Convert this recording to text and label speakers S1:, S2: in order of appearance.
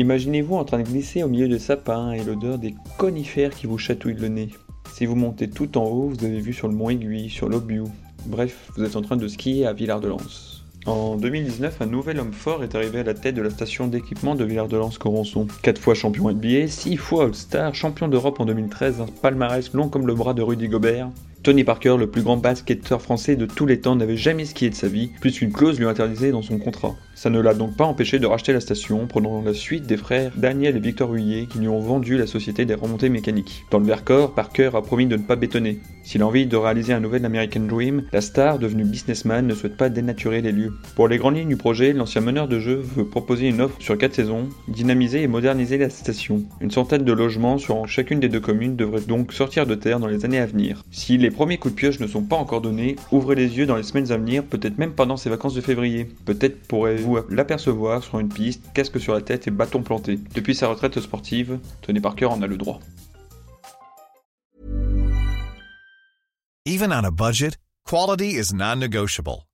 S1: Imaginez-vous en train de glisser au milieu de sapins et l'odeur des conifères qui vous chatouillent le nez. Si vous montez tout en haut, vous avez vu sur le mont Aiguille, sur l'Obiou. Bref, vous êtes en train de skier à Villard-de-Lans. En 2019, un nouvel homme fort est arrivé à la tête de la station d'équipement de Villard-de-Lans-Corançon. Quatre fois champion NBA, six fois All-Star, champion d'Europe en 2013, un palmarès long comme le bras de Rudy Gobert. Tony Parker, le plus grand basketteur français de tous les temps, n'avait jamais skié de sa vie, puisqu'une clause lui interdisait dans son contrat. Ça ne l'a donc pas empêché de racheter la station, prenant la suite des frères Daniel et Victor Huillet qui lui ont vendu la société des remontées mécaniques. Dans le Vercors, Parker a promis de ne pas bétonner. S'il a envie de réaliser un nouvel American Dream, la star, devenue businessman, ne souhaite pas dénaturer les lieux. Pour les grandes lignes du projet, l'ancien meneur de jeu veut proposer une offre sur 4 saisons, dynamiser et moderniser la station. Une centaine de logements sur chacune des deux communes devraient donc sortir de terre dans les années à venir. Si les premiers coups de pioche ne sont pas encore donnés, ouvrez les yeux dans les semaines à venir, peut-être même pendant ces vacances de février. Peut-être pourrez-vous l'apercevoir sur une piste, casque sur la tête et bâton planté. Depuis sa retraite sportive, Tony Parker en a le droit.
S2: Even on a budget, quality is non-negotiable.